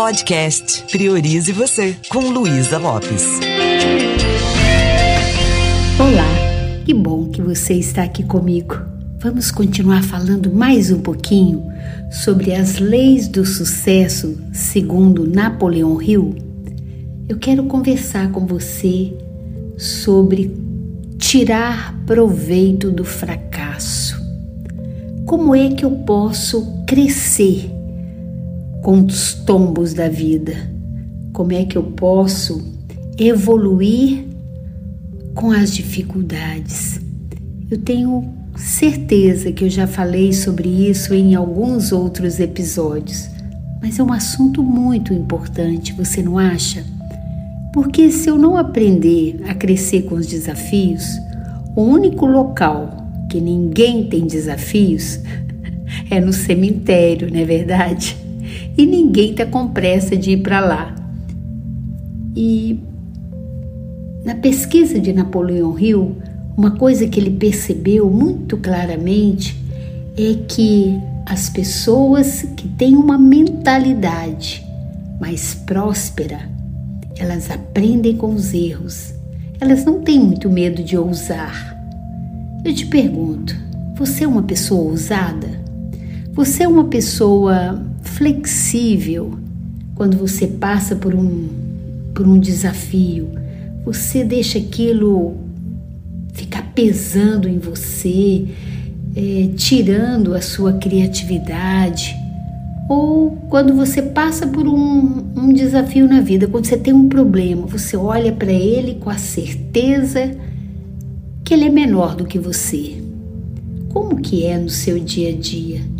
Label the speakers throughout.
Speaker 1: Podcast Priorize Você, com Luísa Lopes.
Speaker 2: Olá, que bom que você está aqui comigo. Vamos continuar falando mais um pouquinho sobre as leis do sucesso segundo Napoleão Hill. Eu quero conversar com você sobre tirar proveito do fracasso. Como é que eu posso crescer com os tombos da vida? Como é que eu posso evoluir com as dificuldades? Eu tenho certeza que eu já falei sobre isso em alguns outros episódios, mas é um assunto muito importante, você não acha? Porque se eu não aprender a crescer com os desafios, o único local que ninguém tem desafios é no cemitério, não é verdade? E ninguém está com pressa de ir para lá. E na pesquisa de Napoleão Hill, uma coisa que ele percebeu muito claramente é que as pessoas que têm uma mentalidade mais próspera, elas aprendem com os erros. Elas não têm muito medo de ousar. Eu te pergunto, você é uma pessoa ousada? Você é uma pessoa flexível quando você passa por um, por um desafio? Você deixa aquilo ficar pesando em você, é, tirando a sua criatividade? Ou quando você passa por um, um desafio na vida, quando você tem um problema, você olha para ele com a certeza que ele é menor do que você. Como que é no seu dia a dia?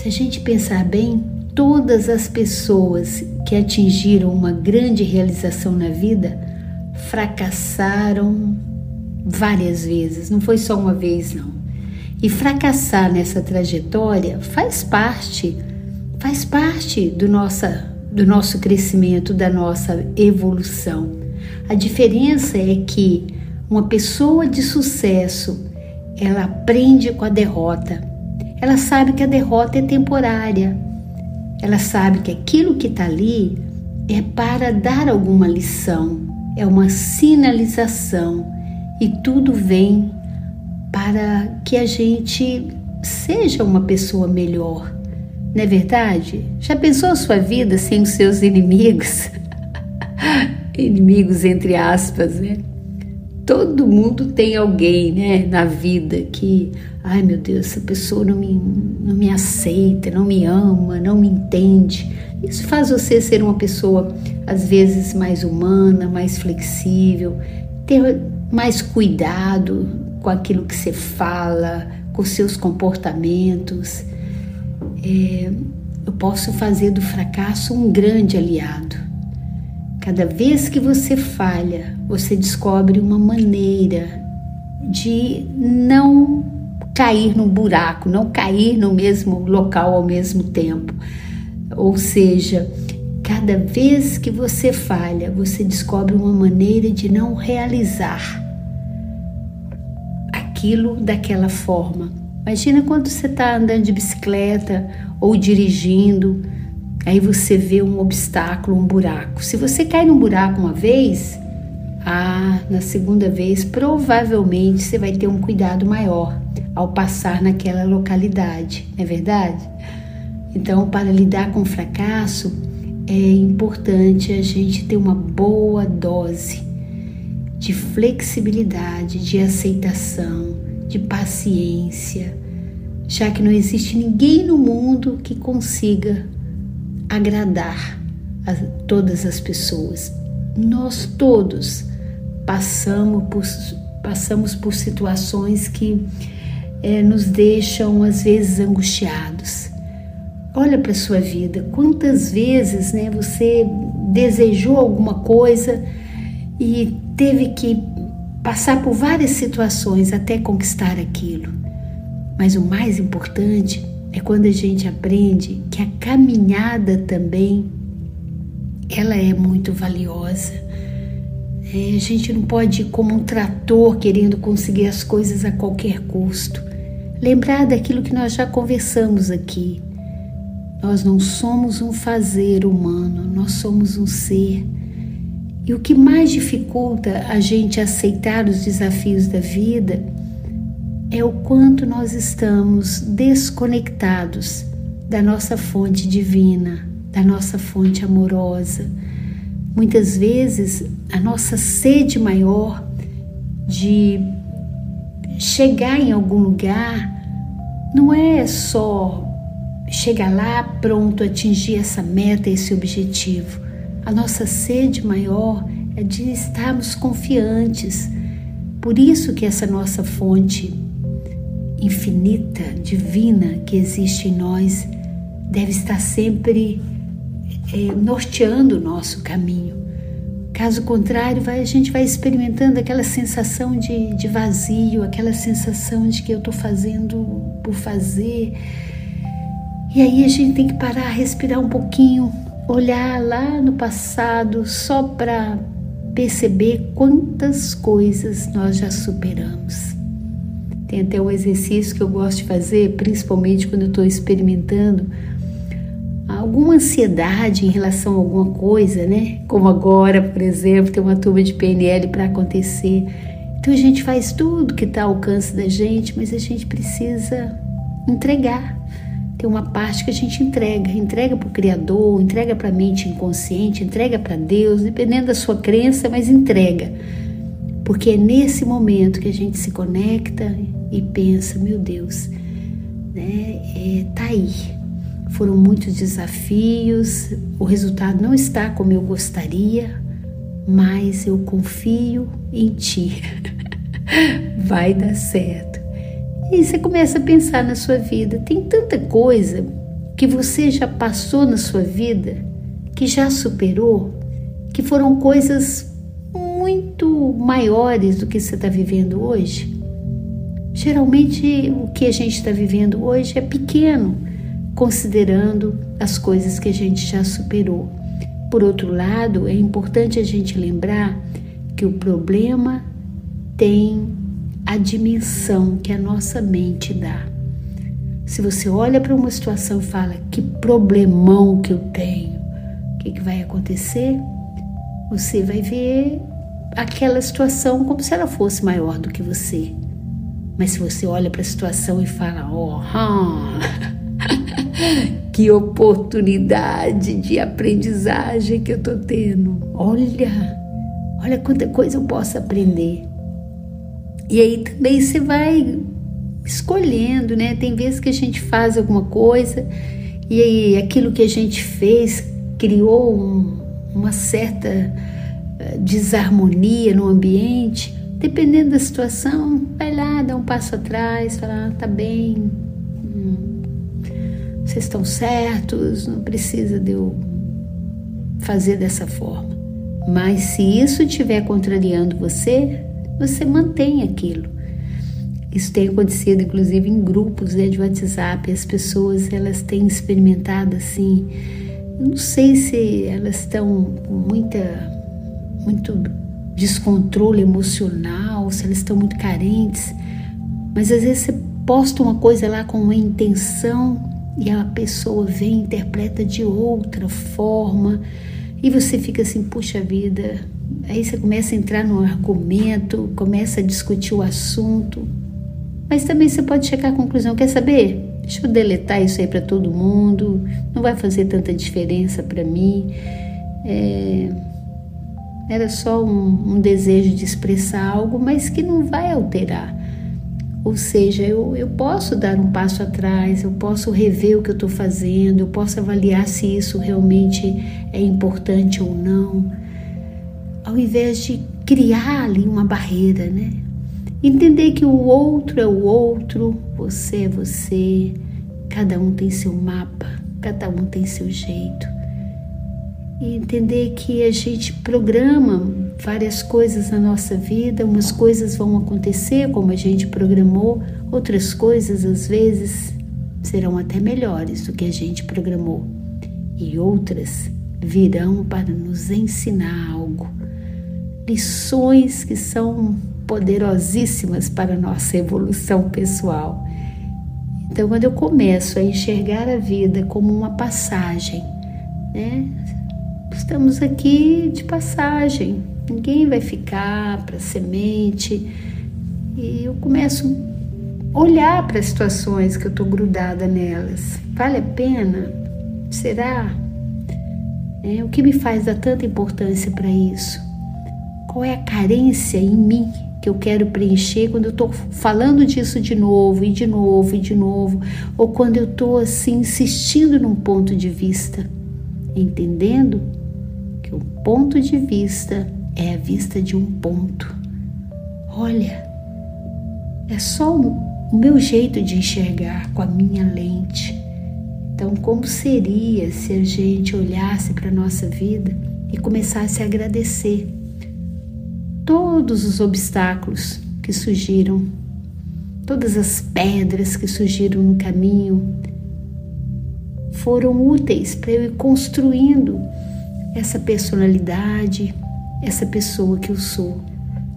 Speaker 2: Se a gente pensar bem, todas as pessoas que atingiram uma grande realização na vida fracassaram várias vezes, não foi só uma vez não. E fracassar nessa trajetória faz parte, faz parte do, nossa, do nosso crescimento, da nossa evolução. A diferença é que uma pessoa de sucesso, ela aprende com a derrota. Ela sabe que a derrota é temporária. Ela sabe que aquilo que está ali é para dar alguma lição, é uma sinalização e tudo vem para que a gente seja uma pessoa melhor. Não é verdade? Já pensou a sua vida sem os seus inimigos? inimigos entre aspas, né? Todo mundo tem alguém, né, na vida que, ai meu Deus, essa pessoa não me, não me aceita, não me ama, não me entende. Isso faz você ser uma pessoa, às vezes, mais humana, mais flexível, ter mais cuidado com aquilo que você fala, com seus comportamentos. É, eu posso fazer do fracasso um grande aliado. Cada vez que você falha, você descobre uma maneira de não cair num buraco, não cair no mesmo local ao mesmo tempo. Ou seja, cada vez que você falha, você descobre uma maneira de não realizar aquilo daquela forma. Imagina quando você está andando de bicicleta ou dirigindo, aí você vê um obstáculo, um buraco. Se você cai num buraco uma vez, ah, na segunda vez provavelmente você vai ter um cuidado maior ao passar naquela localidade, não é verdade? Então, para lidar com o fracasso, é importante a gente ter uma boa dose de flexibilidade, de aceitação, de paciência, já que não existe ninguém no mundo que consiga agradar a todas as pessoas. Nós todos passamos por, passamos por situações que é, nos deixam às vezes angustiados. Olha para a sua vida, quantas vezes né, você desejou alguma coisa e teve que passar por várias situações até conquistar aquilo. Mas o mais importante é quando a gente aprende que a caminhada também ela é muito valiosa. É, a gente não pode ir como um trator querendo conseguir as coisas a qualquer custo. Lembrar daquilo que nós já conversamos aqui. Nós não somos um fazer humano, nós somos um ser. E o que mais dificulta a gente aceitar os desafios da vida é o quanto nós estamos desconectados da nossa fonte divina, da nossa fonte amorosa. Muitas vezes a nossa sede maior de chegar em algum lugar não é só chegar lá pronto, atingir essa meta, esse objetivo. A nossa sede maior é de estarmos confiantes. Por isso que essa nossa fonte infinita, divina que existe em nós deve estar sempre é, norteando o nosso caminho. Caso contrário, vai, a gente vai experimentando aquela sensação de, de vazio, aquela sensação de que eu estou fazendo por fazer. E aí a gente tem que parar, respirar um pouquinho, olhar lá no passado só para perceber quantas coisas nós já superamos. Tem até um exercício que eu gosto de fazer, principalmente quando eu estou experimentando alguma ansiedade em relação a alguma coisa, né? Como agora, por exemplo, tem uma turma de PNL para acontecer. Então a gente faz tudo que está ao alcance da gente, mas a gente precisa entregar. Tem uma parte que a gente entrega, entrega para o Criador, entrega para a mente inconsciente, entrega para Deus, dependendo da sua crença, mas entrega. Porque é nesse momento que a gente se conecta e pensa, meu Deus, né? É, tá aí, foram muitos desafios, o resultado não está como eu gostaria, mas eu confio em ti. Vai dar certo. E você começa a pensar na sua vida. Tem tanta coisa que você já passou na sua vida, que já superou, que foram coisas muito maiores do que você está vivendo hoje. Geralmente o que a gente está vivendo hoje é pequeno considerando as coisas que a gente já superou. Por outro lado, é importante a gente lembrar que o problema tem a dimensão que a nossa mente dá. Se você olha para uma situação e fala que problemão que eu tenho, o que, que vai acontecer? Você vai ver aquela situação como se ela fosse maior do que você. Mas se você olha para a situação e fala, oh, que oportunidade de aprendizagem que eu tô tendo. Olha, olha quanta coisa eu posso aprender. E aí também você vai escolhendo, né? Tem vezes que a gente faz alguma coisa e aí aquilo que a gente fez criou um, uma certa eh, desarmonia no ambiente. Dependendo da situação, vai lá, dá um passo atrás, fala, ah, tá bem, vocês estão certos, não precisa de eu fazer dessa forma. Mas se isso estiver contrariando você, você mantém aquilo. Isso tem acontecido, inclusive, em grupos né, de WhatsApp. As pessoas elas têm experimentado assim. Eu não sei se elas estão com muita, muito descontrole emocional, se elas estão muito carentes. Mas às vezes você posta uma coisa lá com uma intenção e a pessoa vem interpreta de outra forma e você fica assim, puxa vida. Aí você começa a entrar no argumento, começa a discutir o assunto, mas também você pode chegar à conclusão: quer saber? Deixa eu deletar isso aí para todo mundo, não vai fazer tanta diferença para mim. É, era só um, um desejo de expressar algo, mas que não vai alterar ou seja, eu, eu posso dar um passo atrás, eu posso rever o que eu estou fazendo, eu posso avaliar se isso realmente é importante ou não, ao invés de criar ali uma barreira, né? Entender que o outro é o outro, você é você, cada um tem seu mapa, cada um tem seu jeito. E entender que a gente programa várias coisas na nossa vida, umas coisas vão acontecer como a gente programou, outras coisas às vezes serão até melhores do que a gente programou, e outras virão para nos ensinar algo. Lições que são poderosíssimas para a nossa evolução pessoal. Então, quando eu começo a enxergar a vida como uma passagem, né? Estamos aqui de passagem, ninguém vai ficar para semente. E eu começo a olhar para as situações que eu estou grudada nelas. Vale a pena? Será? É, o que me faz dar tanta importância para isso? Qual é a carência em mim que eu quero preencher quando eu estou falando disso de novo e de novo e de novo, ou quando eu estou assim insistindo num ponto de vista, entendendo o ponto de vista é a vista de um ponto. Olha, é só o meu jeito de enxergar com a minha lente. Então, como seria se a gente olhasse para a nossa vida e começasse a agradecer todos os obstáculos que surgiram, todas as pedras que surgiram no caminho, foram úteis para eu ir construindo essa personalidade, essa pessoa que eu sou.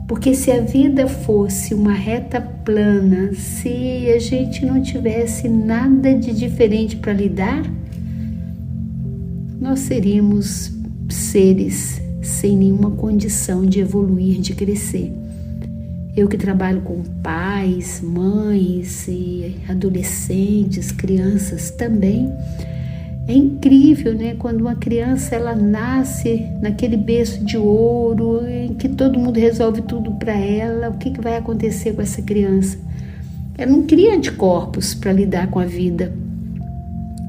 Speaker 2: Porque se a vida fosse uma reta plana, se a gente não tivesse nada de diferente para lidar, nós seríamos seres sem nenhuma condição de evoluir, de crescer. Eu que trabalho com pais, mães e adolescentes, crianças também, é incrível, né? Quando uma criança ela nasce naquele berço de ouro, em que todo mundo resolve tudo para ela, o que, que vai acontecer com essa criança? Ela não cria anticorpos para lidar com a vida.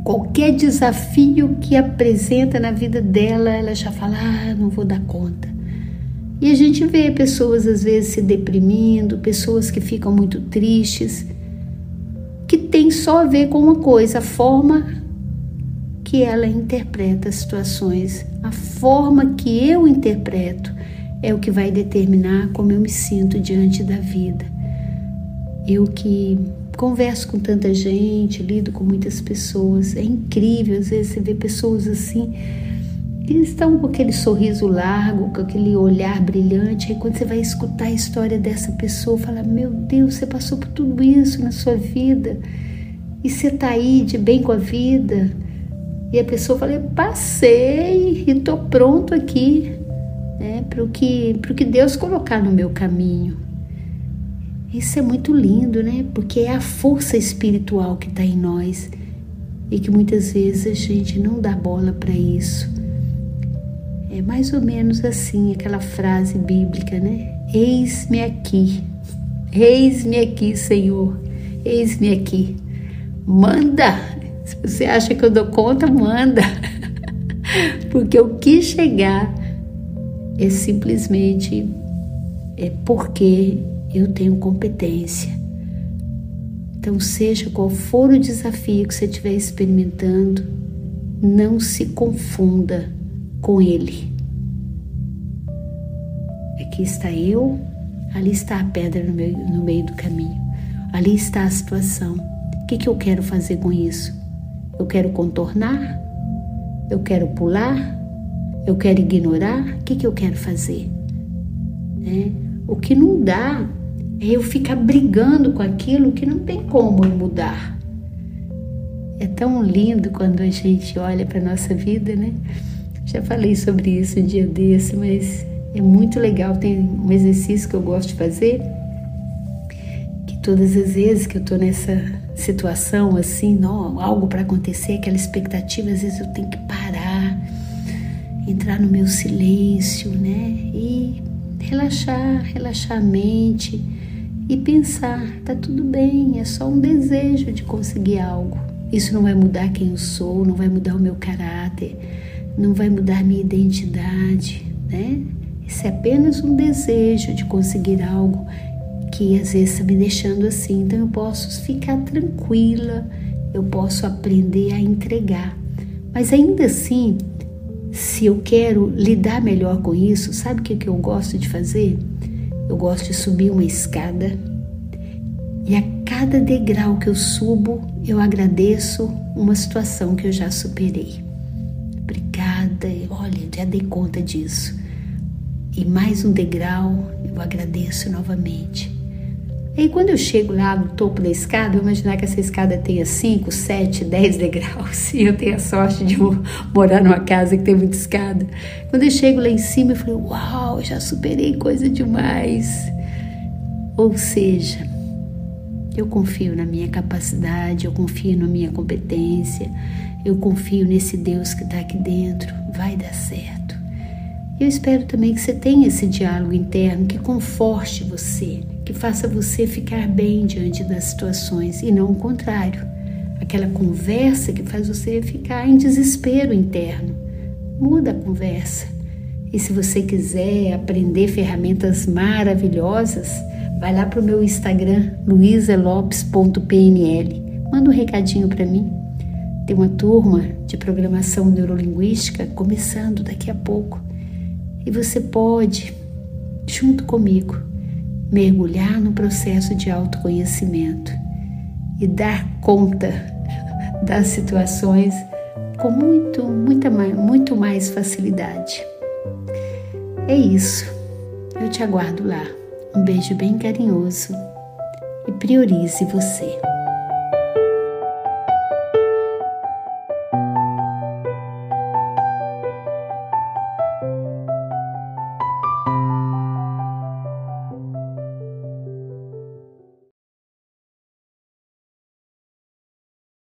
Speaker 2: Qualquer desafio que apresenta na vida dela, ela já fala: ah, não vou dar conta. E a gente vê pessoas às vezes se deprimindo, pessoas que ficam muito tristes, que tem só a ver com uma coisa, a forma que ela interpreta as situações, a forma que eu interpreto é o que vai determinar como eu me sinto diante da vida. Eu que converso com tanta gente, lido com muitas pessoas, é incrível, às vezes você vê pessoas assim que estão com aquele sorriso largo, com aquele olhar brilhante, aí quando você vai escutar a história dessa pessoa, fala: "Meu Deus, você passou por tudo isso na sua vida e você está aí de bem com a vida". E a pessoa fala, passei e estou pronto aqui né, para o que, que Deus colocar no meu caminho. Isso é muito lindo, né? Porque é a força espiritual que está em nós e que muitas vezes a gente não dá bola para isso. É mais ou menos assim aquela frase bíblica, né? Eis-me aqui, eis-me aqui, Senhor, eis-me aqui. Manda, se você acha que eu dou conta, manda. Porque o que chegar é simplesmente é porque eu tenho competência. Então, seja qual for o desafio que você estiver experimentando, não se confunda com ele. Aqui está eu, ali está a pedra no meio, no meio do caminho, ali está a situação. O que, que eu quero fazer com isso? Eu quero contornar? Eu quero pular? Eu quero ignorar? O que, que eu quero fazer? É, o que não dá é eu ficar brigando com aquilo que não tem como mudar. É tão lindo quando a gente olha para nossa vida, né? Já falei sobre isso um dia desse, mas é muito legal. Tem um exercício que eu gosto de fazer, que todas as vezes que eu estou nessa situação assim, não, algo para acontecer, aquela expectativa, às vezes eu tenho que parar, entrar no meu silêncio, né? E relaxar, relaxar a mente e pensar, tá tudo bem, é só um desejo de conseguir algo. Isso não vai mudar quem eu sou, não vai mudar o meu caráter, não vai mudar minha identidade, né? Isso é apenas um desejo de conseguir algo que às vezes está me deixando assim. Então eu posso ficar tranquila, eu posso aprender a entregar. Mas ainda assim, se eu quero lidar melhor com isso, sabe o que, que eu gosto de fazer? Eu gosto de subir uma escada e a cada degrau que eu subo, eu agradeço uma situação que eu já superei. Obrigada, olha, já dei conta disso. E mais um degrau, eu agradeço novamente. Aí quando eu chego lá no topo da escada, eu imaginar que essa escada tenha 5, 7, 10 degraus e eu tenho a sorte de morar numa casa que tem muita escada. Quando eu chego lá em cima, eu falei, uau, já superei coisa demais. Ou seja, eu confio na minha capacidade, eu confio na minha competência, eu confio nesse Deus que está aqui dentro, vai dar certo. Eu espero também que você tenha esse diálogo interno que conforte você que faça você ficar bem diante das situações e não o contrário. Aquela conversa que faz você ficar em desespero interno. Muda a conversa. E se você quiser aprender ferramentas maravilhosas, vai lá para o meu Instagram, luisalopes.pnl. Manda um recadinho para mim. Tem uma turma de programação neurolinguística começando daqui a pouco. E você pode, junto comigo, mergulhar no processo de autoconhecimento e dar conta das situações com muito, muita, muito mais facilidade. É isso. Eu te aguardo lá. Um beijo bem carinhoso e priorize você.